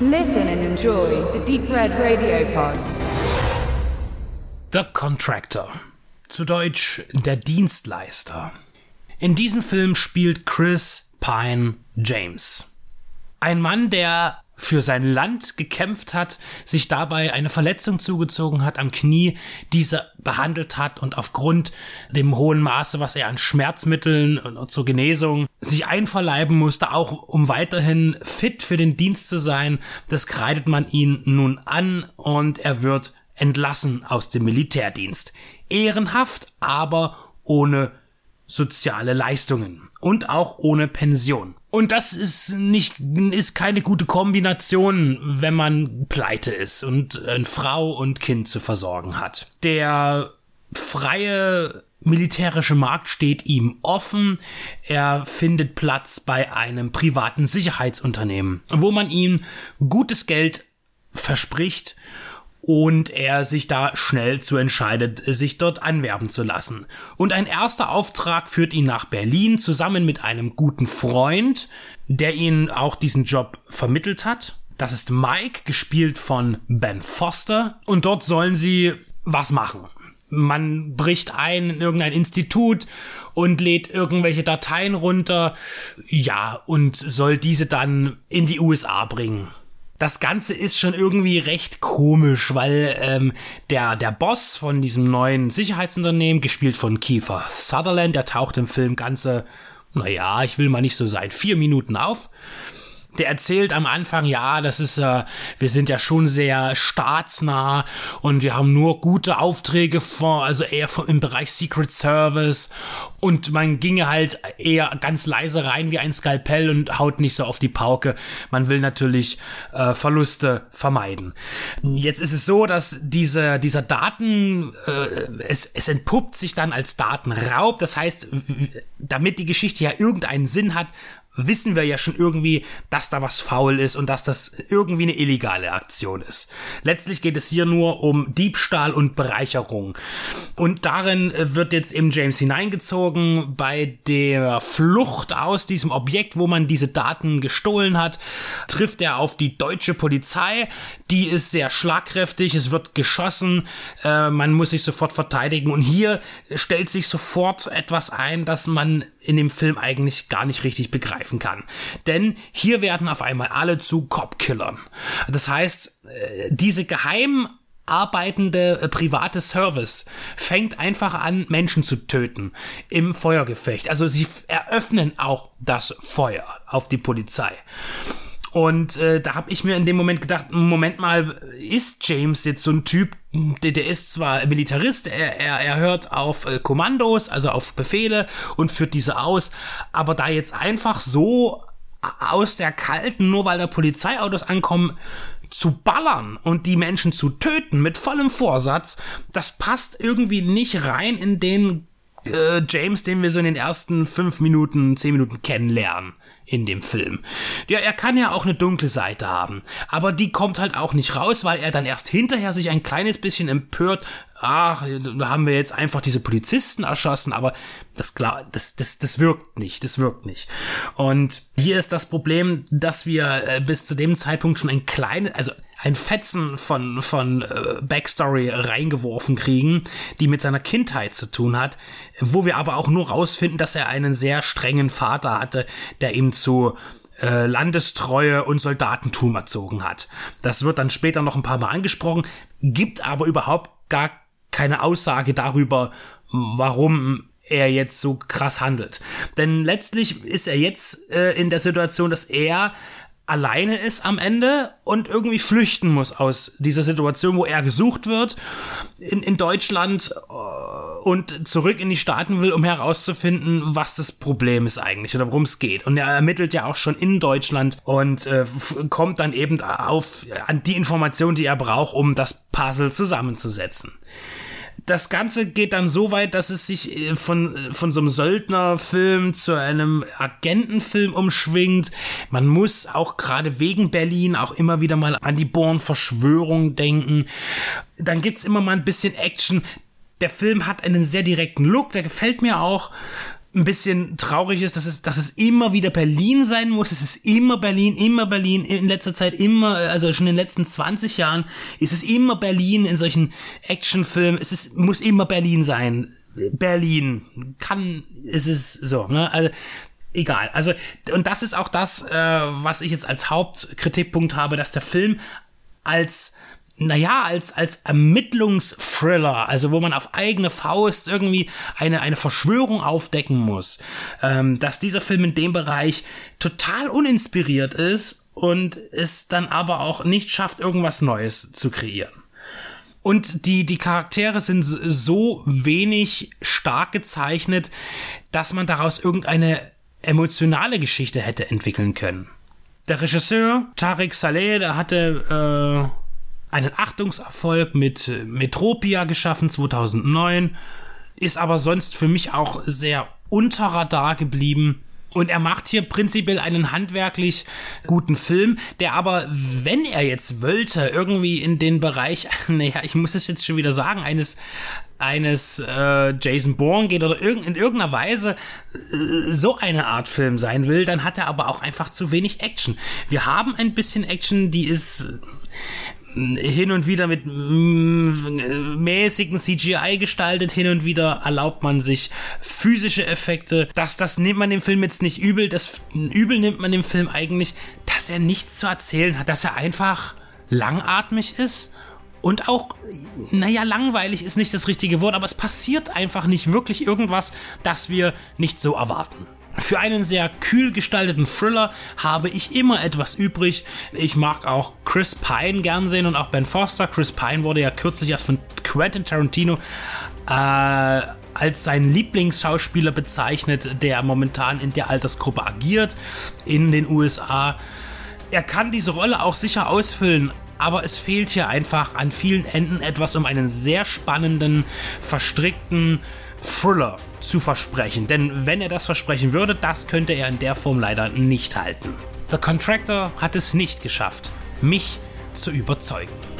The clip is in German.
Listen and enjoy the Deep Red Radio Pod. The Contractor. Zu Deutsch der Dienstleister. In diesem Film spielt Chris Pine James. Ein Mann, der für sein Land gekämpft hat, sich dabei eine Verletzung zugezogen hat am Knie, diese behandelt hat und aufgrund dem hohen Maße, was er an Schmerzmitteln und zur Genesung sich einverleiben musste, auch um weiterhin fit für den Dienst zu sein, das kreidet man ihn nun an und er wird entlassen aus dem Militärdienst. Ehrenhaft, aber ohne soziale Leistungen und auch ohne Pension. Und das ist nicht, ist keine gute Kombination, wenn man pleite ist und eine Frau und Kind zu versorgen hat. Der freie militärische Markt steht ihm offen. Er findet Platz bei einem privaten Sicherheitsunternehmen, wo man ihm gutes Geld verspricht und er sich da schnell zu entscheidet, sich dort anwerben zu lassen. Und ein erster Auftrag führt ihn nach Berlin zusammen mit einem guten Freund, der ihn auch diesen Job vermittelt hat. Das ist Mike, gespielt von Ben Foster. Und dort sollen sie was machen. Man bricht ein in irgendein Institut und lädt irgendwelche Dateien runter. Ja, und soll diese dann in die USA bringen das Ganze ist schon irgendwie recht komisch, weil ähm, der, der Boss von diesem neuen Sicherheitsunternehmen, gespielt von Kiefer Sutherland, der taucht im Film ganze, naja, ich will mal nicht so sein, vier Minuten auf der erzählt am Anfang, ja, das ist, äh, wir sind ja schon sehr staatsnah und wir haben nur gute Aufträge vor, also eher vom, im Bereich Secret Service und man ginge halt eher ganz leise rein wie ein Skalpell und haut nicht so auf die Pauke. Man will natürlich äh, Verluste vermeiden. Jetzt ist es so, dass diese, dieser Daten, äh, es, es entpuppt sich dann als Datenraub. Das heißt, damit die Geschichte ja irgendeinen Sinn hat, wissen wir ja schon irgendwie, dass da was faul ist und dass das irgendwie eine illegale Aktion ist. Letztlich geht es hier nur um Diebstahl und Bereicherung. Und darin wird jetzt eben James hineingezogen bei der Flucht aus diesem Objekt, wo man diese Daten gestohlen hat, trifft er auf die deutsche Polizei. Die ist sehr schlagkräftig, es wird geschossen, äh, man muss sich sofort verteidigen und hier stellt sich sofort etwas ein, das man in dem Film eigentlich gar nicht richtig begreifen kann. Denn hier werden auf einmal alle zu Cop-Killern. Das heißt, äh, diese geheim arbeitende äh, private Service fängt einfach an, Menschen zu töten im Feuergefecht. Also sie eröffnen auch das Feuer auf die Polizei. Und äh, da habe ich mir in dem Moment gedacht, Moment mal, ist James jetzt so ein Typ, der, der ist zwar Militarist, er, er, er hört auf äh, Kommandos, also auf Befehle und führt diese aus, aber da jetzt einfach so aus der kalten, nur weil da Polizeiautos ankommen, zu ballern und die Menschen zu töten mit vollem Vorsatz, das passt irgendwie nicht rein in den äh, James, den wir so in den ersten fünf Minuten, zehn Minuten kennenlernen in dem Film. Ja, er kann ja auch eine dunkle Seite haben, aber die kommt halt auch nicht raus, weil er dann erst hinterher sich ein kleines bisschen empört, ach, da haben wir jetzt einfach diese Polizisten erschossen, aber das klar, das, das, das wirkt nicht, das wirkt nicht. Und hier ist das Problem, dass wir äh, bis zu dem Zeitpunkt schon ein kleines, also ein Fetzen von, von äh, Backstory reingeworfen kriegen, die mit seiner Kindheit zu tun hat, wo wir aber auch nur rausfinden, dass er einen sehr strengen Vater hatte, der ihm zu äh, Landestreue und Soldatentum erzogen hat. Das wird dann später noch ein paar Mal angesprochen, gibt aber überhaupt gar keine Aussage darüber, warum er jetzt so krass handelt. Denn letztlich ist er jetzt äh, in der Situation, dass er alleine ist am Ende und irgendwie flüchten muss aus dieser Situation, wo er gesucht wird in, in Deutschland äh, und zurück in die Staaten will, um herauszufinden, was das Problem ist eigentlich oder worum es geht. Und er ermittelt ja auch schon in Deutschland und äh, kommt dann eben auf an die Informationen, die er braucht, um das Puzzle zusammenzusetzen das Ganze geht dann so weit, dass es sich äh, von, von so einem Söldnerfilm zu einem Agentenfilm umschwingt. Man muss auch gerade wegen Berlin auch immer wieder mal an die Born-Verschwörung denken. Dann gibt's immer mal ein bisschen Action. Der Film hat einen sehr direkten Look, der gefällt mir auch ein bisschen traurig ist, dass es, dass es immer wieder Berlin sein muss. Es ist immer Berlin, immer Berlin. In letzter Zeit immer, also schon in den letzten 20 Jahren ist es immer Berlin in solchen Actionfilmen. Es ist, muss immer Berlin sein. Berlin kann, es ist so, ne? Also, egal. Also, und das ist auch das, äh, was ich jetzt als Hauptkritikpunkt habe, dass der Film als naja, als, als Ermittlungsthriller, also wo man auf eigene Faust irgendwie eine, eine Verschwörung aufdecken muss, ähm, dass dieser Film in dem Bereich total uninspiriert ist und es dann aber auch nicht schafft, irgendwas Neues zu kreieren. Und die, die Charaktere sind so wenig stark gezeichnet, dass man daraus irgendeine emotionale Geschichte hätte entwickeln können. Der Regisseur Tariq Saleh, der hatte äh, einen Achtungserfolg mit Metropia geschaffen 2009, ist aber sonst für mich auch sehr unter Radar geblieben. Und er macht hier prinzipiell einen handwerklich guten Film, der aber, wenn er jetzt wollte, irgendwie in den Bereich, naja, ich muss es jetzt schon wieder sagen, eines eines äh, Jason Bourne geht oder irg in irgendeiner Weise äh, so eine Art Film sein will, dann hat er aber auch einfach zu wenig Action. Wir haben ein bisschen Action, die ist hin und wieder mit mäßigen CGI gestaltet, hin und wieder erlaubt man sich physische Effekte. Das, das nimmt man dem Film jetzt nicht übel. Das übel nimmt man dem Film eigentlich, dass er nichts zu erzählen hat, dass er einfach langatmig ist und auch, naja, langweilig ist nicht das richtige Wort, aber es passiert einfach nicht wirklich irgendwas, das wir nicht so erwarten. Für einen sehr kühl gestalteten Thriller habe ich immer etwas übrig. Ich mag auch Chris Pine gern sehen und auch Ben Foster. Chris Pine wurde ja kürzlich erst von Quentin Tarantino äh, als sein Lieblingsschauspieler bezeichnet, der momentan in der Altersgruppe agiert in den USA. Er kann diese Rolle auch sicher ausfüllen, aber es fehlt hier einfach an vielen Enden etwas, um einen sehr spannenden, verstrickten Thriller zu versprechen. Denn wenn er das versprechen würde, das könnte er in der Form leider nicht halten. The Contractor hat es nicht geschafft, mich zu überzeugen.